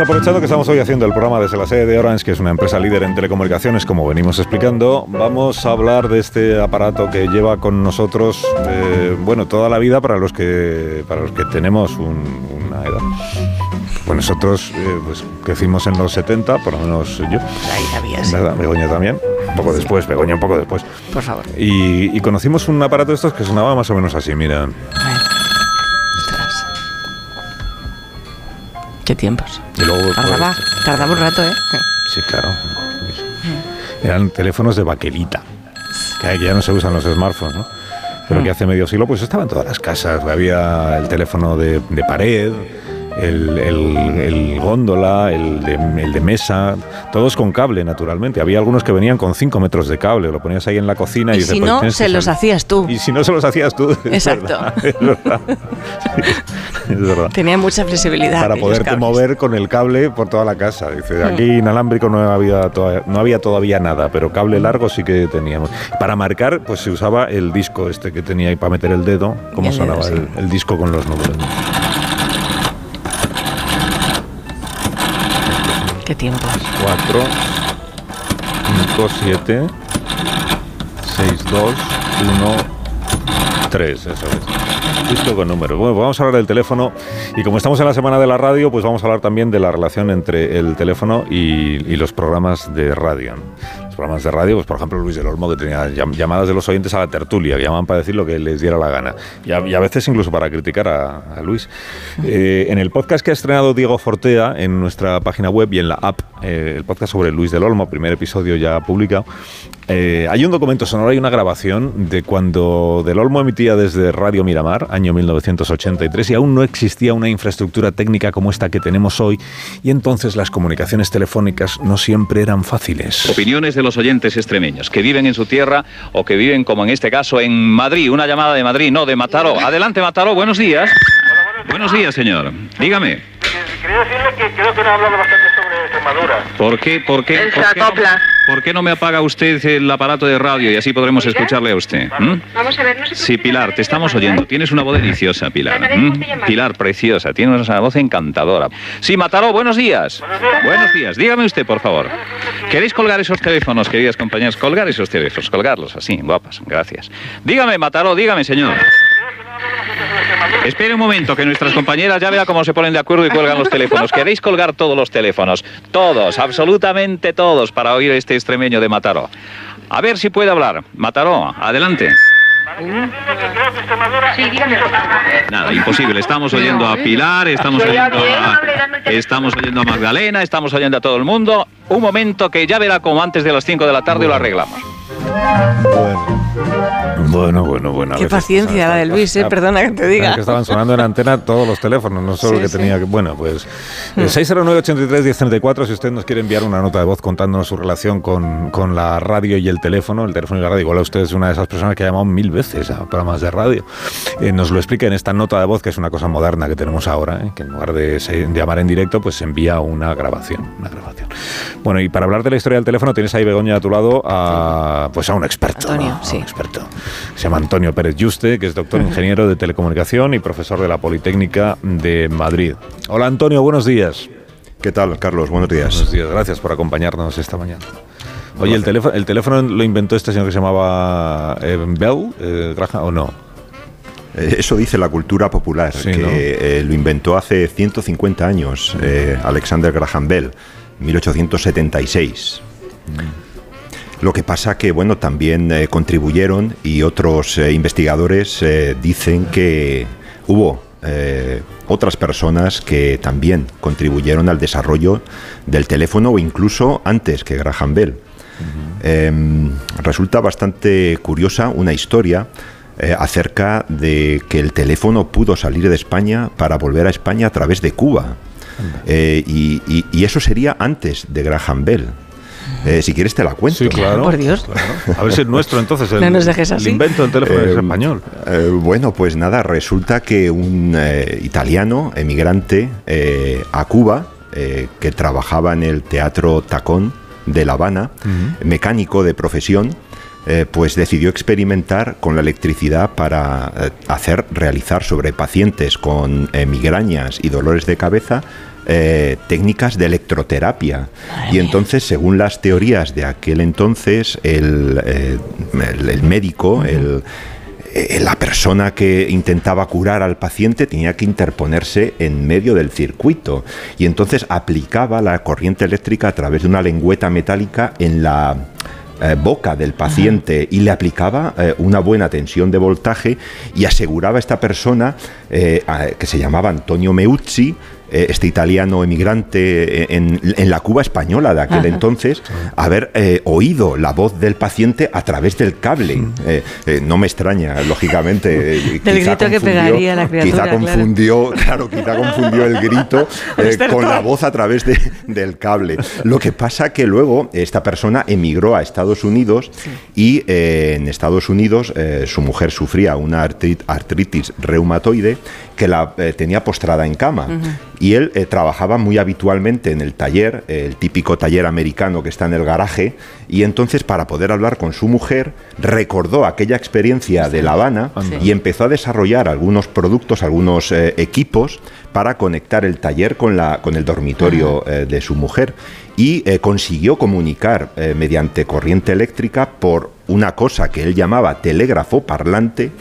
Aprovechando que estamos hoy haciendo el programa desde la sede de Orange, que es una empresa líder en telecomunicaciones, como venimos explicando, vamos a hablar de este aparato que lleva con nosotros, eh, bueno, toda la vida para los que, para los que tenemos un- una edad. Pues nosotros eh, pues, crecimos en los 70, por lo menos yo. Ahí sabía, sí. ¿Verdad? Begoña también. Un poco después, Begoña un poco después. Por favor. Y, y conocimos un aparato de estos que sonaba más o menos así, mira. A ver. Ostras. Qué tiempos. Y luego, Tardaba, pues, tardaba un rato, ¿eh? Sí, claro. Eran teléfonos de baquelita, que ya no se usan los smartphones, ¿no? Pero que hace medio siglo pues estaba en todas las casas. Había el teléfono de, de pared, el, el- el góndola, el de, el de mesa, todos con cable, naturalmente. Había algunos que venían con 5 metros de cable, lo ponías ahí en la cocina y, Y si pues no, se los hacías tú. Y si no se los hacías tú. Exacto. Es verdad. Sí, es verdad Tenía mucha flexibilidad. para poderte mover con el cable por toda la casa. Dice, aquí inalámbrico no había, toda- no había todavía nada, pero cable largo sí que teníamos. Para marcar, pues se usaba el disco este que tenía ahí para meter el dedo, cómo sonaba el, el disco con los números. Qué tiempos. 4, 5, 7, 6, 2, 1, 3, eso es. Disco con números. Bueno, pues vamos a hablar del teléfono y como estamos en la semana de la radio, pues vamos a hablar también de la relación entre el teléfono y, y los programas de radio. Los programas de radio, pues por ejemplo Luis del Olmo que tenía llam- llamadas de los oyentes a la tertulia, que llamaban para decir lo que les diera la gana y a, veces incluso para criticar a, a Luis. Eh, en el podcast que ha estrenado Diego Fortea en nuestra página web y en la app, eh, el podcast sobre Luis del Olmo, primer episodio ya publicado, eh, hay un documento sonoro y una grabación de cuando Del Olmo emitía desde Radio Miramar, año 1983, y aún no existía una infraestructura técnica como esta que tenemos hoy, y entonces las comunicaciones telefónicas no siempre eran fáciles. Opiniones de los oyentes extremeños que viven en su tierra o que viven, como en este caso, en Madrid. Una llamada de Madrid, no, de Mataró. Adelante, Mataró, buenos días. Buenos días, señor. Dígame. Quería decirle que creo que no ha hablado bastante Extremadura. ¿Por qué, por qué, por qué, no, acopla. por qué no me apaga usted el aparato de radio y así podremos ¿Oiga? escucharle a usted? Vamos a ver, no Sí, Pilar, te estamos oyendo. ¿eh? Tienes una voz deliciosa, Pilar. Pilar, preciosa. Tienes una voz encantadora. Sí, Mataró, buenos días. Buenos días. Dígame usted, por favor. ¿Queréis colgar esos teléfonos, queridas compañeras? Colgar esos teléfonos, colgarlos así, guapas. Gracias. Dígame, Mataró, dígame, señor. Espere un momento, que nuestras compañeras ya vea cómo se ponen de acuerdo y cuelgan los teléfonos. ¿Queréis colgar todos los teléfonos? Todos, absolutamente todos, para oír este extremeño de Mataró. A ver si puede hablar. Mataró, adelante. Sí, dígame. Nada, imposible. Estamos oyendo a Pilar, estamos oyendo a, estamos oyendo a Magdalena, estamos oyendo a todo el mundo. Un momento que ya verá como antes de las 5 de la tarde lo arreglamos. Bueno, bueno, bueno. Qué paciencia la de Luis, eh, perdona que te diga. que estaban sonando en antena todos los teléfonos, no solo Sí, que sí. tenía que. Bueno, pues. eh, 609-83-1034, si usted nos quiere enviar una nota de voz contándonos su relación con, con la radio y el teléfono, el teléfono y la radio. Igual usted es una de esas personas que ha llamado mil veces a programas de radio. Eh, nos lo explica en esta nota de voz, que es una cosa moderna que tenemos ahora, eh, que en lugar de, se- de llamar en directo, pues se envía una grabación. Una grabación. Bueno, y para hablar de la historia del teléfono, tienes ahí, Begoña, a tu lado, a, pues a un experto. Antonio, ¿no? A un sí. experto. Se llama Antonio Pérez Yuste, que es doctor ingeniero de telecomunicación y profesor de la Politécnica de Madrid. Hola Antonio, buenos días. ¿Qué tal, Carlos? Buenos días. Buenos días, gracias por acompañarnos esta mañana. Oye, ¿el teléfono, el teléfono lo inventó este señor que se llamaba eh, Bell, eh, Graham, o no? Eh, Eso dice la cultura popular, Sí, que ¿no? eh, lo inventó hace 150 años eh, Alexander Graham Bell, 1876. Lo que pasa que, bueno, también eh, contribuyeron y otros eh, investigadores eh, dicen que hubo otras personas que también contribuyeron al desarrollo del teléfono o incluso antes que Graham Bell. Eh, resulta bastante curiosa una historia acerca de que el teléfono pudo salir de España para volver a España a través de Cuba. Eh, y, y- y eso sería antes de Graham Bell. Eh, si quieres te la cuento. Sí, claro. Por Dios. claro. A ver si es nuestro entonces. El, No nos dejes el así. invento del teléfono Eh, es español. eh, bueno, pues nada, resulta que un eh, italiano emigrante eh, a Cuba, eh, que trabajaba en el Teatro Tacón de La Habana, mecánico de profesión, eh, pues decidió experimentar con la electricidad para eh, hacer, realizar sobre pacientes con eh, migrañas y dolores de cabeza eh, técnicas de electroterapia. Y entonces, según las teorías de aquel entonces, el, eh, el- el médico, el, eh, la persona que intentaba curar al paciente tenía que interponerse en medio del circuito. Y entonces aplicaba la corriente eléctrica a través de una lengüeta metálica en la eh, boca del paciente y le aplicaba eh, una buena tensión de voltaje y aseguraba a esta persona eh, a- que se llamaba Antonio Meucci este italiano emigrante en, en la Cuba española de aquel Ajá. entonces, haber eh, oído la voz del paciente a través del cable. Eh, eh, no me extraña, lógicamente. eh, Del grito que pegaría la criatura, Quizá claro. confundió, claro, quizá confundió el grito eh, con la voz a través de- del cable. Lo que pasa que luego esta persona emigró a Estados Unidos y eh, en Estados Unidos eh, su mujer sufría una artri- artritis reumatoide que la eh, tenía postrada en cama. Y él eh, trabajaba muy habitualmente en el taller, eh, el típico taller americano que está en el garaje, y entonces para poder hablar con su mujer recordó aquella experiencia de La Habana y empezó a desarrollar algunos productos, algunos eh, equipos para conectar el taller con, la, con el dormitorio eh, de su mujer. Y consiguió comunicar mediante corriente eléctrica por una cosa que él llamaba telégrafo parlante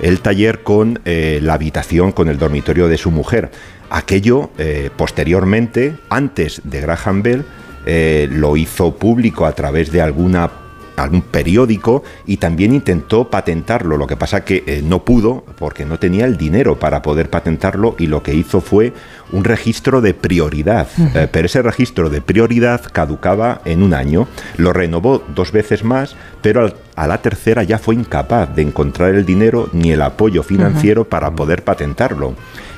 el taller con eh, la habitación, con el dormitorio de su mujer. Aquello eh, posteriormente, antes de Graham Bell, eh, lo hizo público a través de alguna algún periódico y también intentó patentarlo. Lo que pasa que eh, no pudo porque no tenía el dinero para poder patentarlo y lo que hizo fue un registro de prioridad. Eh, pero ese registro de prioridad caducaba en un año. Lo renovó dos veces más, pero al- a la tercera ya fue incapaz de encontrar el dinero ni el apoyo financiero para poder patentarlo.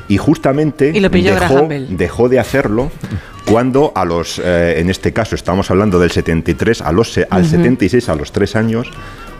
Y justamente Y lo pilló dejó, dejó de hacerlo cuando a los, eh, en este caso estamos hablando del 73, a los, al 76, a los tres años,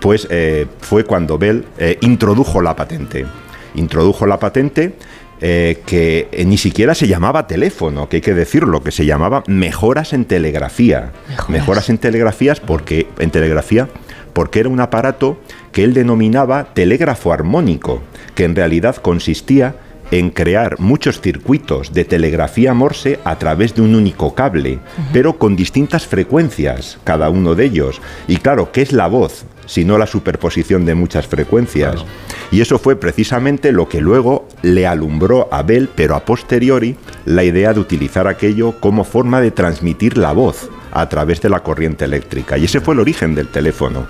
pues eh, fue cuando Bell eh, introdujo la patente. Introdujo la patente eh, que eh, ni siquiera se llamaba teléfono, que hay que decirlo, que se llamaba mejoras en telegrafía. Mejoras. en telegrafías porque en telegrafía porque era un aparato que él denominaba telégrafo armónico, que en realidad consistía en crear muchos circuitos de telegrafía morse a través de un único cable, pero con distintas frecuencias, cada uno de ellos. Y claro, ¿qué es la voz? sino la superposición de muchas frecuencias. Y eso fue precisamente lo que luego le alumbró a Bell, pero a posteriori, la idea de utilizar aquello como forma de transmitir la voz a través de la corriente eléctrica. Y ese fue el origen del teléfono.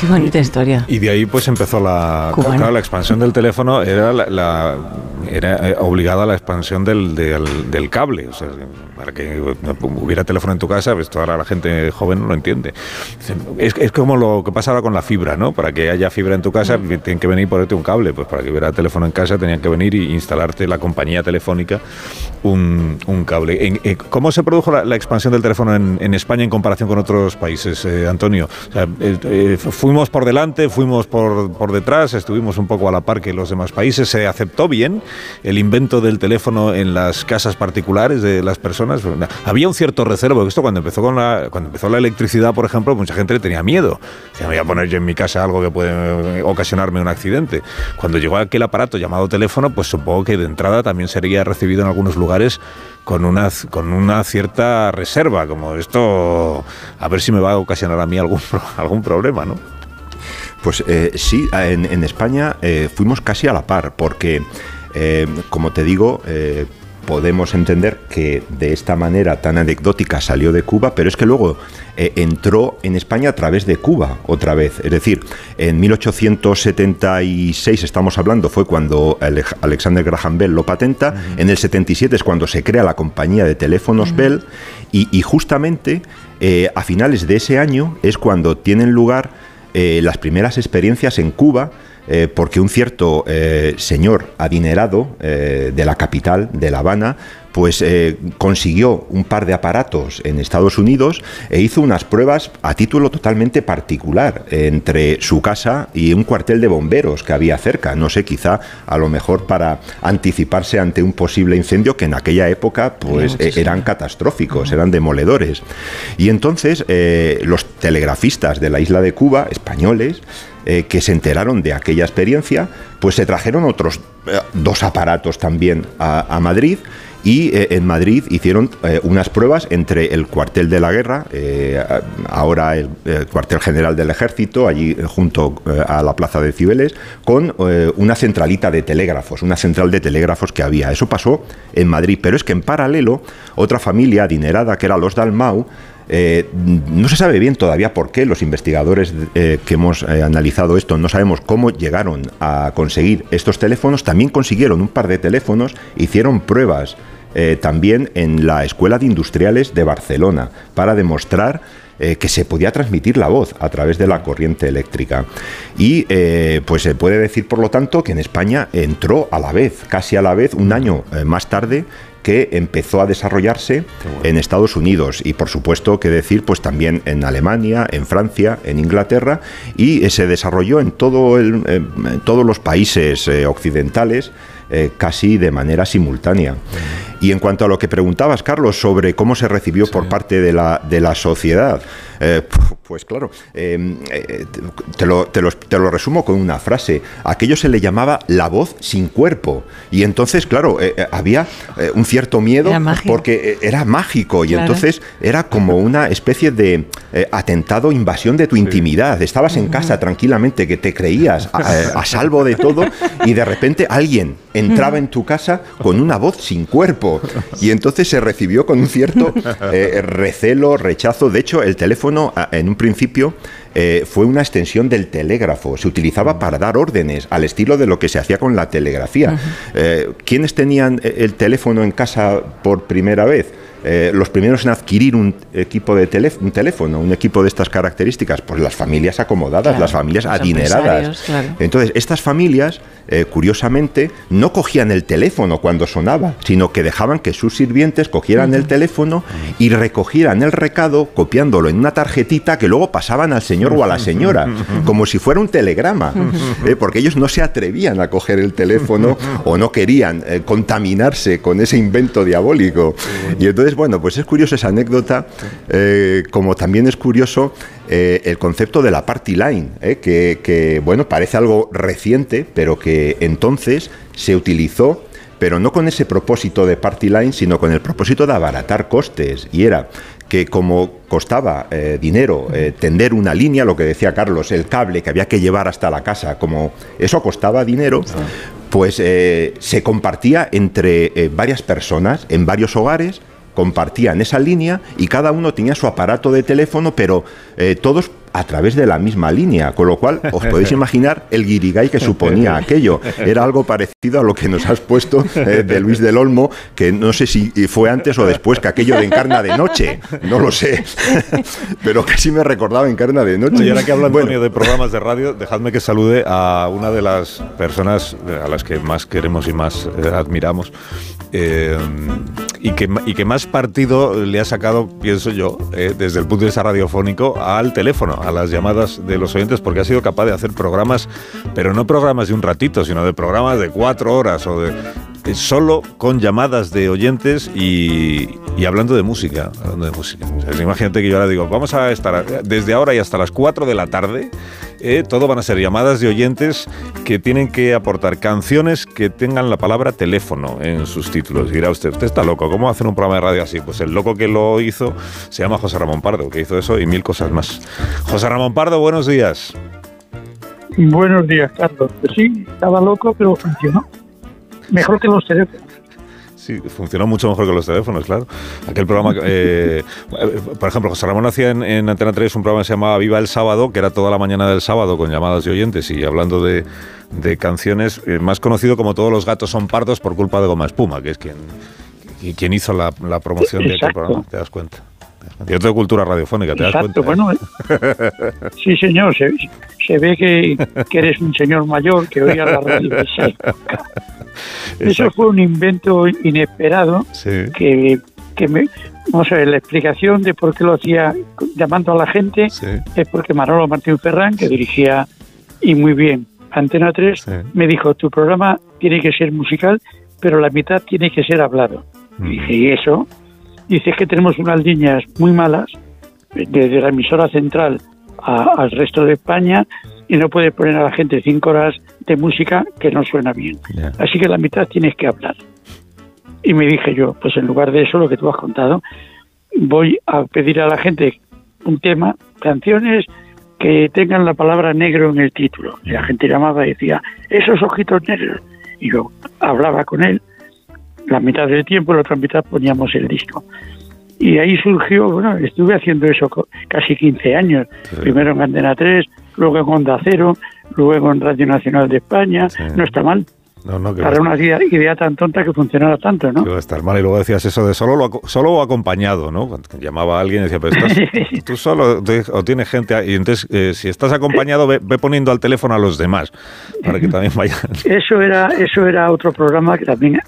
Qué bonita historia. Y de ahí pues empezó la, claro, la expansión del teléfono, era, la, la- era eh, obligada a la expansión del, del, del cable. O sea, para que hubiera teléfono en tu casa, pues ahora la gente joven no lo entiende. Es, es como lo que pasa ahora con la fibra, ¿no? Para que haya fibra en tu casa tienen que venir y ponerte un cable. Pues para que hubiera teléfono en casa tenían que venir y instalarte la compañía telefónica un, un cable. Eh, ¿Cómo se produjo la, la expansión del teléfono en, en España en comparación con otros países, eh, Antonio? O sea, eh, eh, fuimos por delante, fuimos por, por detrás, estuvimos un poco a la par que los demás países. ¿Se aceptó bien el invento del teléfono en las casas particulares de las personas? Había un cierto porque esto cuando empezó, con la, cuando empezó la electricidad, por ejemplo, mucha gente le tenía miedo. Decía, me voy a poner yo en mi casa algo que puede eh, ocasionarme un accidente. Cuando llegó aquel aparato llamado teléfono, pues supongo que de entrada también sería recibido en algunos lugares con una, con una cierta reserva, como esto, a ver si me va a ocasionar a mí algún, algún problema, ¿no? Pues eh, sí, en, España eh, fuimos casi a la par, porque, como te digo, podemos entender que de esta manera tan anecdótica salió de Cuba, pero es que luego eh, entró en España a través de Cuba otra vez. Es decir, en 1876 estamos hablando, fue cuando Ale- Alexander Graham Bell lo patenta, en el 77 es cuando se crea la compañía de teléfonos Bell, y, y justamente eh, a finales de ese año es cuando tienen lugar eh, las primeras experiencias en Cuba eh, porque un cierto eh, señor adinerado eh, de la capital, de La Habana, pues eh, consiguió un par de aparatos en Estados Unidos e hizo unas pruebas a título totalmente particular entre su casa y un cuartel de bomberos que había cerca. No sé, quizá a lo mejor para anticiparse ante un posible incendio que en aquella época pues eh, eran catastróficos, eran demoledores. Y entonces eh, los telegrafistas de la isla de Cuba, españoles, eh, que se enteraron de aquella experiencia, pues se trajeron otros eh, dos aparatos también a, a Madrid y eh, en Madrid hicieron eh, unas pruebas entre el cuartel de la guerra, eh, ahora el, el cuartel general del ejército, allí junto a la plaza de Cibeles, con una centralita de telégrafos, una central de telégrafos que había. Eso pasó en Madrid, pero es que en paralelo otra familia adinerada que era los Dalmau, no se sabe bien todavía por qué los investigadores que hemos analizado esto no sabemos cómo llegaron a conseguir estos teléfonos. También consiguieron un par de teléfonos, hicieron pruebas eh, también en la Escuela de Industriales de Barcelona para demostrar eh, que se podía transmitir la voz a través de la corriente eléctrica. Y eh, pues se puede decir, por lo tanto, que en España entró a la vez, casi a la vez, un año más tarde, que empezó a desarrollarse en Estados Unidos y por supuesto que decir pues también en Alemania, en Francia, en Inglaterra y se desarrolló en todo el, en todos los países occidentales eh, casi de manera simultánea. Y en cuanto a lo que preguntabas, Carlos, sobre cómo se recibió por parte de la, de la sociedad, eh, pues claro, eh, eh, te, lo, te lo- te lo resumo con una frase. Aquello se le llamaba la voz sin cuerpo. Y entonces, claro, eh, había eh, un cierto miedo Era porque era mágico y Claro. entonces era como una especie de eh, atentado, invasión de tu intimidad. Estabas en casa tranquilamente, que te creías a, a salvo de todo y de repente alguien entraba en tu casa con una voz sin cuerpo y entonces se recibió con un cierto eh, recelo, rechazo. De hecho, el teléfono en un principio eh, fue una extensión del telégrafo. Se utilizaba para dar órdenes al estilo de lo que se hacía con la telegrafía. Eh, ¿Quiénes tenían el teléfono en casa por primera vez? Eh, los primeros en adquirir un equipo de telé- un teléfono, un equipo de estas características, pues las familias acomodadas, Claro, las familias adineradas. claro. Entonces, estas familias, eh, curiosamente, no cogían el teléfono cuando sonaba, sino que dejaban que sus sirvientes cogieran el teléfono y recogieran el recado copiándolo en una tarjetita que luego pasaban al señor o a la señora, como si fuera un telegrama, eh, porque ellos no se atrevían a coger el teléfono o no querían contaminarse con ese invento diabólico. Y entonces, bueno, pues es curioso esa anécdota, eh, como también es curioso eh, el concepto de la party line, eh, que, que, bueno, parece algo reciente, pero que entonces se utilizó, pero no con ese propósito de party line, sino con el propósito de abaratar costes. Y era que como costaba eh, dinero eh, tender una línea, lo que decía Carlos, el cable que había que llevar hasta la casa, como eso costaba dinero, pues eh, se compartía entre varias personas en varios hogares compartían esa línea y cada uno tenía su aparato de teléfono, pero eh, todos a través de la misma línea, con lo cual os podéis imaginar el guirigay que suponía aquello. Era algo parecido a lo que nos has puesto eh, de Luis del Olmo, que no sé si fue antes o después que aquello de Encarna de Noche, no lo sé, pero sí me recordaba Encarna de Noche. Y ahora que habla Bueno, Antonio de programas de radio, dejadme que salude a una de las personas a las que más queremos y más eh, admiramos. eh, y, que, y que más partido le ha sacado, pienso yo, eh, desde el punto de vista radiofónico, al teléfono, a las llamadas de los oyentes, porque ha sido capaz de hacer programas, pero no programas de un ratito, sino de programas de cuatro horas o de solo con llamadas de oyentes y, y hablando de música, imagínate que yo ahora digo, vamos a estar desde ahora y hasta las 4 de la tarde, eh, todo van a ser llamadas de oyentes que tienen que aportar canciones que tengan la palabra teléfono en sus títulos. Y dirá usted, usted está loco, ¿cómo hacer un programa de radio así? Pues el loco que lo hizo se llama José Ramón Pardo, que hizo eso y mil cosas más. José Ramón Pardo, buenos días. Buenos días, Carlos. Pues sí, estaba loco, pero funcionó. Mejor que los teléfonos. Sí, funcionó mucho mejor que los teléfonos, claro. Aquel programa, eh, por ejemplo, José Ramón hacía en, en, Antena 3 un programa que se llamaba Viva el Sábado, que era toda la mañana del sábado con llamadas de oyentes y hablando de, de canciones, eh, más conocido como Todos los gatos son pardos por culpa de Goma Espuma, que es quien, quien hizo la, la promoción Exacto. de aquel programa, ¿te das cuenta? Cierto de cultura radiofónica, ¿te das Exacto, cuenta? bueno. eh. Sí, señor, se, se ve que, que eres un señor mayor que oía la radio. Eso fue un invento inesperado Sí. que, que me, vamos a ver, la explicación de por qué lo hacía llamando a la gente Sí. es porque Manolo Martín Ferrán, que dirigía y muy bien Antena 3, Sí. me dijo, tu programa tiene que ser musical, pero la mitad tiene que ser hablado. Mm. Y dije, ¿y eso? Dice que tenemos unas líneas muy malas, desde la emisora central a- al resto de España, y no puedes poner a la gente cinco horas de música que no suena bien. Así que la mitad tienes que hablar. Y me dije yo, pues en lugar de eso, lo que tú has contado, voy a pedir a la gente un tema, canciones que tengan la palabra negro en el título. Y la gente llamaba y decía, esos ojitos negros. Y yo hablaba con él, la mitad del tiempo, la otra mitad poníamos el disco. Y ahí surgió, bueno, estuve haciendo eso casi 15 años, primero en Antena 3, luego en Onda Cero, luego en Radio Nacional de España, Sí. no está mal. No, no, que Para una idea, idea tan tonta que funcionara tanto, ¿no? que va a estar mal. Y luego decías eso de solo, lo solo o acompañado, ¿no? Cuando llamaba a alguien y decía, pero estás, tú solo te- o tienes gente. ahí. Y entonces, eh, si estás acompañado, ve, ve poniendo al teléfono a los demás para que también vayan. Eso era, eso era otro programa que también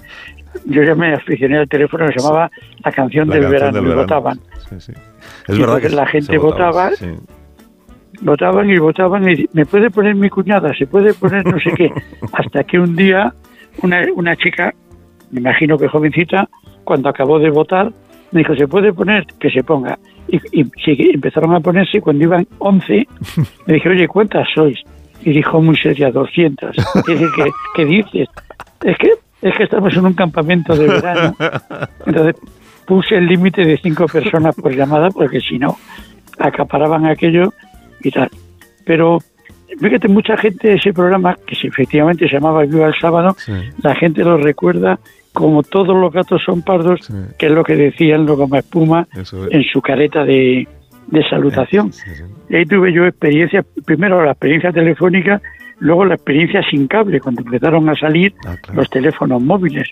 yo ya me aficioné al teléfono, se llamaba La canción, La del, canción verano, del y verano. votaban. Sí, sí. Es Y verdad que la gente votaba, sí. Votaban y votaban y me puede poner mi cuñada, se puede poner no sé qué. Hasta que un día una, una chica, me imagino que jovencita, cuando acabó de votar, me dijo, ¿se puede poner? Que se ponga. Y, y empezaron a ponerse, cuando iban 11, me dije, oye, ¿cuántas sois? Y dijo muy seria, 200. Y dije, ¿qué, qué dices? Es que, es que estamos en un campamento de verano. Entonces puse el límite de cinco personas por llamada, porque si no, acaparaban aquello y tal. Pero fíjate, mucha gente ese programa, que si efectivamente se llamaba Viva el Sábado, Sí. la gente lo recuerda como todos los gatos son pardos, Sí. que es lo que decían los goma espuma es. en su careta de, de salutación. Sí. Y ahí tuve yo experiencia, primero la experiencia telefónica, luego la experiencia sin cable, cuando empezaron a salir Ah, claro. los teléfonos móviles.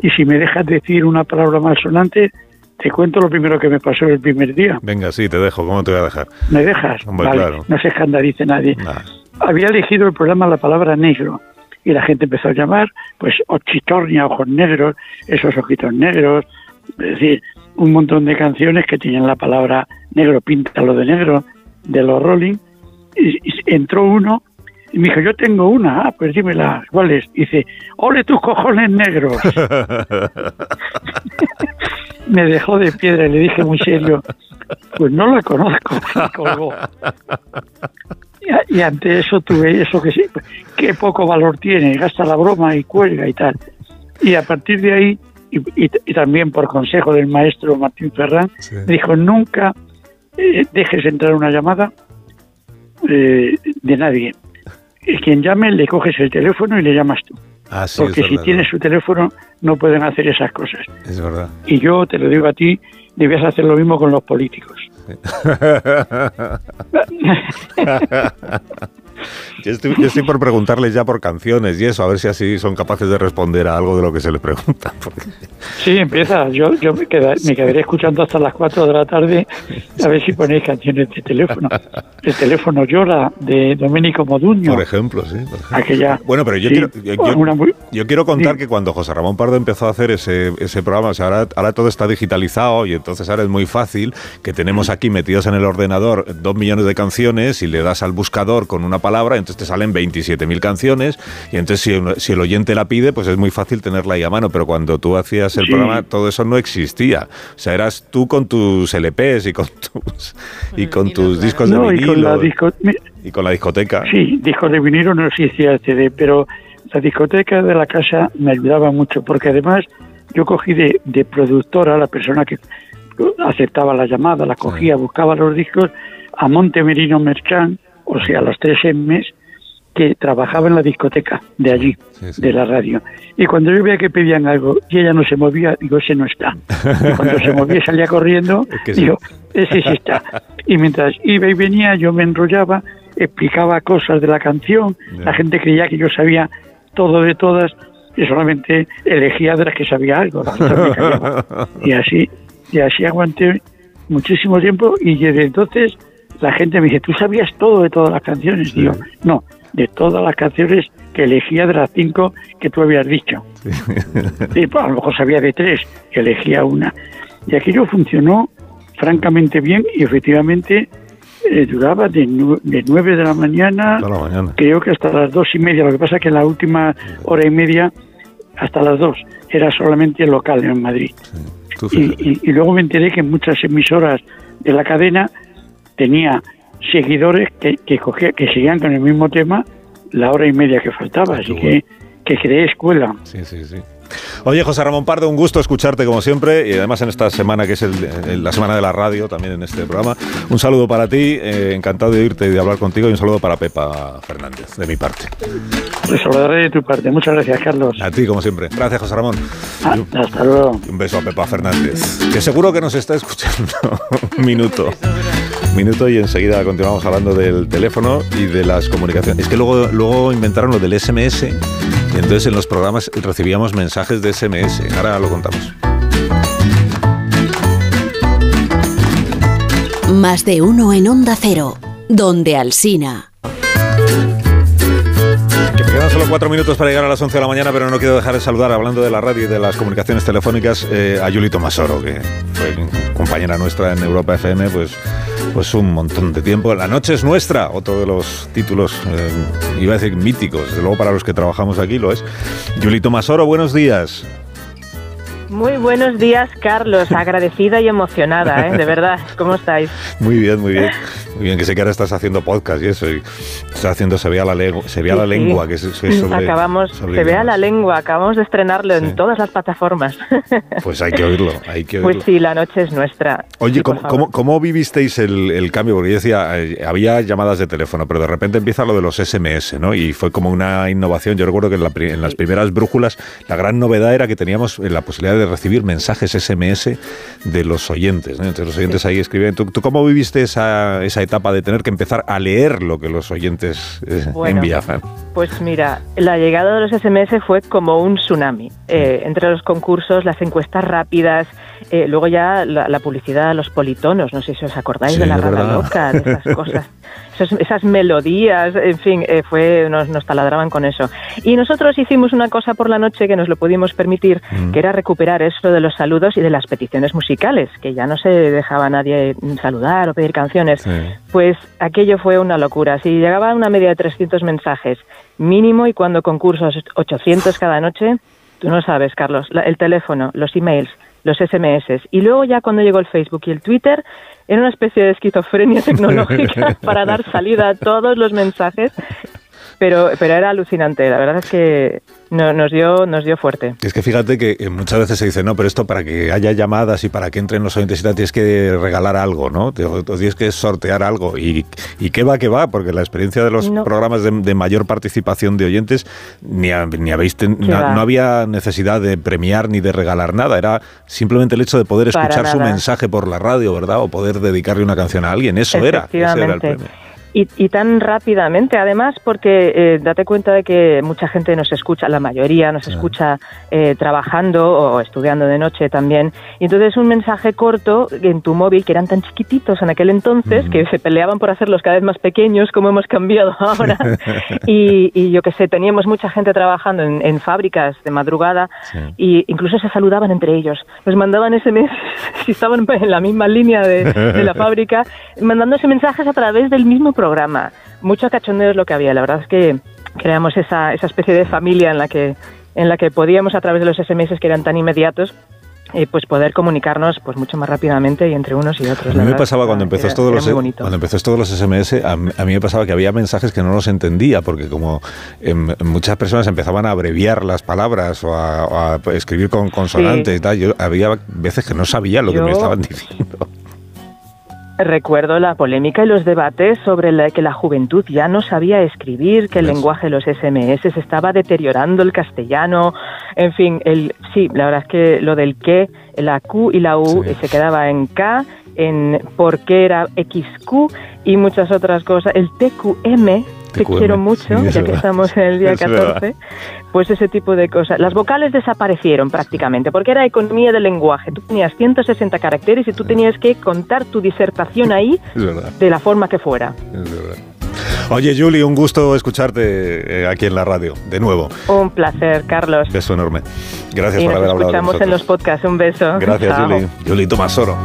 Y si me dejas decir una palabra más sonante, te cuento lo primero que me pasó el primer día. Venga, sí, te dejo. ¿Cómo te voy a dejar? ¿Me dejas? Hombre, Vale, claro. No se escandalice nadie. Había elegido el programa la palabra negro y la gente empezó a llamar, pues, ochitornia, ojos negros, esos ojitos negros, es decir, un montón de canciones que tenían la palabra negro, píntalo de negro, de los Rolling. Y, y entró uno y me dijo, yo tengo una, ah, pues dímela, ¿cuál es? Dice, ole tus cojones negros. me dejó de piedra y le dije muy serio, pues no la conozco, y colgó. Y, y ante eso tuve eso que sí, qué poco valor tiene, gasta la broma y cuelga y tal. Y a partir de ahí, y, y- y también por consejo del maestro Martín Ferrán, Sí. me dijo, nunca eh, dejes entrar una llamada eh, de nadie. Quien llame, le coges el teléfono y le llamas tú. Ah, sí, Porque es si tienes su teléfono, no pueden hacer esas cosas. Es verdad. Y yo te lo digo a ti, debías hacer lo mismo con los políticos. Yo estoy, yo estoy por preguntarles ya por canciones y eso, a ver si así son capaces de responder a algo de lo que se les pregunta. porque- Sí, empieza. Yo, yo me, queda- me quedaré escuchando hasta las 4 de la tarde a ver si ponéis canciones de teléfono. El teléfono llora de Domenico Moduño. Por ejemplo, sí. por ejemplo. Aquella- Bueno, pero yo, sí, quiero, yo, yo- muy- yo quiero contar Sí. que cuando José Ramón Pardo empezó a hacer ese, ese programa, o sea, ahora, ahora todo está digitalizado y entonces ahora es muy fácil que tenemos aquí metidos en el ordenador dos millones de canciones y le das al buscador con una palabra, entonces te salen 27.000 canciones y entonces si, si el oyente la pide, pues es muy fácil tenerla ahí a mano, pero cuando tú hacías el Sí. programa todo eso no existía. O sea, eras tú con tus LPs y con tus, y con vinilo, tus discos de No, y vinilo con la disco... mi- y con la discoteca. Sí, discos de vinilo no existía el CD, pero la discoteca de la casa me ayudaba mucho, porque además yo cogí de, de productora a la persona que aceptaba la llamada, la cogía, buscaba los discos, a Monte Merino Merchán, o sea, los tres M's, que trabajaba en la discoteca de allí, Sí, sí. de la radio. Y cuando yo veía que pedían algo y ella no se movía, digo, ese no está. Y cuando se movía salía corriendo, Es que sí. digo, ese sí está. Y mientras iba y venía, yo me enrollaba, explicaba cosas de la canción, la gente creía que yo sabía todo de todas y solamente elegía de las que sabía algo. las y así y así aguanté muchísimo tiempo y desde entonces la gente me dice, ¿tú sabías todo de todas las canciones? Digo, no, de todas las canciones que elegía de las cinco que tú habías dicho. Y, pues, a lo mejor sabía de tres, que elegía una. Y aquello funcionó francamente bien y efectivamente eh, duraba de, nu- de 9 de la mañana, Toda la mañana. creo que hasta las dos y media. Lo que pasa es que en la última hora y media, hasta las dos, era solamente local en Madrid. Y, fíjate. y- y luego me enteré que muchas emisoras de la cadena tenía seguidores que, que, cogía- que seguían con el mismo tema la hora y media que faltaba. Ah, Así que, que creé escuela. Sí, sí, sí. Oye, José Ramón Pardo, un gusto escucharte como siempre y además en esta semana que es el- el- la semana de la radio, también en este programa. Un saludo para ti, eh, encantado de irte y de hablar contigo y un saludo para Pepa Fernández, de mi parte. Pues lo daré de tu parte. Muchas gracias, Carlos. A ti, como siempre. Gracias, José Ramón. Ah, hasta luego. Un beso a Pepa Fernández, que seguro que nos está escuchando. Un minuto. Minuto y enseguida continuamos hablando del teléfono y de las comunicaciones. Es que luego, luego inventaron lo del SMS y entonces en los programas recibíamos mensajes de SMS. Ahora lo contamos. Más de uno en Onda Cero, donde Alsina. Que me quedan solo cuatro minutos para llegar a las 11 de la mañana, pero no quiero dejar de saludar, hablando de la radio y de las comunicaciones telefónicas, eh, a Yuli Tomasoro, que fue compañera nuestra en Europa FM, pues, pues un montón de tiempo. La noche es nuestra, otro de los títulos, eh, iba a decir míticos, desde luego para los que trabajamos aquí lo es. Yuli Tomasoro, buenos días. Muy buenos días, Carlos. Agradecida y emocionada, ¿eh? De verdad. ¿Cómo estáis? Muy bien, muy bien. Muy bien, que sé que ahora estás haciendo podcast y eso, y estás haciendo Se vea la, lengua, se vea Sí, la sí. lengua, que sobre... Acabamos, sobre se vea la lengua, acabamos de estrenarlo Sí. en todas las plataformas. Pues hay que oírlo, hay que oírlo. Pues sí, la noche es nuestra. Oye, ¿cómo, cómo, cómo vivisteis el, el cambio? Porque yo decía, eh, había llamadas de teléfono, pero de repente empieza lo de los SMS, ¿no? Y fue como una innovación. Yo recuerdo que en, la en las primeras brújulas la gran novedad era que teníamos eh, la posibilidad de recibir mensajes SMS de los oyentes, ¿no? Entonces los oyentes ahí escribían. ¿Tú, tú cómo viviste esa, esa etapa de tener que empezar a leer lo que los oyentes eh, Bueno, enviaban? Pues mira, la llegada de los SMS fue como un tsunami. Eh, entre los concursos, las encuestas rápidas, eh, luego ya la, la publicidad, los politonos, no sé si os acordáis Sí, de la verdad. loca, de esas cosas, esos- esas melodías, en fin, eh, fue nos, nos taladraban con eso. Y nosotros hicimos una cosa por la noche que nos lo pudimos permitir, Mm. que era recuperar esto de los saludos y de las peticiones musicales, que ya no se dejaba a nadie saludar o pedir canciones. Sí. Pues aquello fue una locura. Si llegaba una media de 300 mensajes mínimo y cuando concursos 800 cada noche, tú no sabes, Carlos, la- el teléfono, los emails, los SMS. Y luego ya cuando llegó el Facebook y el Twitter, era una especie de esquizofrenia tecnológica para dar salida a todos los mensajes. Pero, pero era alucinante, la verdad es que no- nos, dio, nos dio fuerte. Es que fíjate que eh, muchas veces se dice, no, pero esto para que haya llamadas y para que entren los oyentes y tal, tienes que regalar algo, ¿no? Tienes que sortear algo. ¿Y, y qué va, qué va? Porque la experiencia de los No. programas de, de mayor participación de oyentes, ni, ni habéis ten- ¿Qué no, había necesidad de premiar ni de regalar nada. Era simplemente el hecho de poder escuchar su mensaje por la radio, ¿verdad? O poder dedicarle una canción a alguien. Eso era. Ese era el premio. Y, y tan rápidamente, además, porque eh, date cuenta de que mucha gente nos escucha, la mayoría nos escucha eh, trabajando o estudiando de noche también. Y entonces un mensaje corto en tu móvil, que eran tan chiquititos en aquel entonces, Mm. que se peleaban por hacerlos cada vez más pequeños, como hemos cambiado ahora. y, y yo que sé, teníamos mucha gente trabajando en, en fábricas de madrugada Sí. y incluso se saludaban entre ellos. Nos mandaban SMS si estaban en la misma línea de, de la fábrica, mandándose mensajes a través del mismo programa. Mucho cachondeo es lo que había. La verdad es que creamos esa, esa especie de familia en la que en la que podíamos a través de los SMS que eran tan inmediatos eh, pues poder comunicarnos pues mucho más rápidamente y entre unos y otros. A mí me verdad, pasaba cuando era- empezó era- era los cuando empezó de los SMS, a mí, a mí me pasaba que había mensajes que no los entendía porque como em, muchas personas empezaban a abreviar las palabras o a, escribir con consonantes y tal, yo había veces que no sabía lo que me estaban diciendo. Recuerdo la polémica y los debates sobre la, que la juventud ya no sabía escribir, que el ¿Ves? lenguaje de los SMS se estaba deteriorando el castellano, en fin, el sí, la verdad es que lo del que, la Q y la U Sí. eh, se quedaba en K, en por qué era XQ y muchas otras cosas. El TQM, te quiero mucho, es ya que estamos en el día Es 14, verdad. pues ese tipo de cosas. Las vocales desaparecieron prácticamente, porque era economía del lenguaje. Tú tenías 160 caracteres y tú tenías que contar tu disertación ahí de la forma que fuera. Es verdad. Oye, Julie, un gusto escucharte eh, aquí en la radio, de nuevo. Un placer, Carlos. Beso enorme. Gracias y por nos haber hablado con escuchamos en los podcasts. Un beso. Gracias, Chao. Julie. Julie Tomasoro.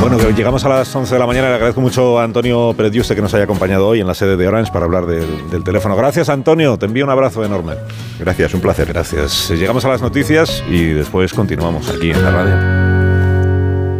Bueno, llegamos a las 11 de la mañana. Le agradezco mucho a Antonio Pérez Yuste que nos haya acompañado hoy en la sede de Orange para hablar del, del teléfono. Gracias, Antonio. Te envío un abrazo enorme. Gracias, un placer. Gracias. Llegamos a las noticias y después continuamos aquí en la radio.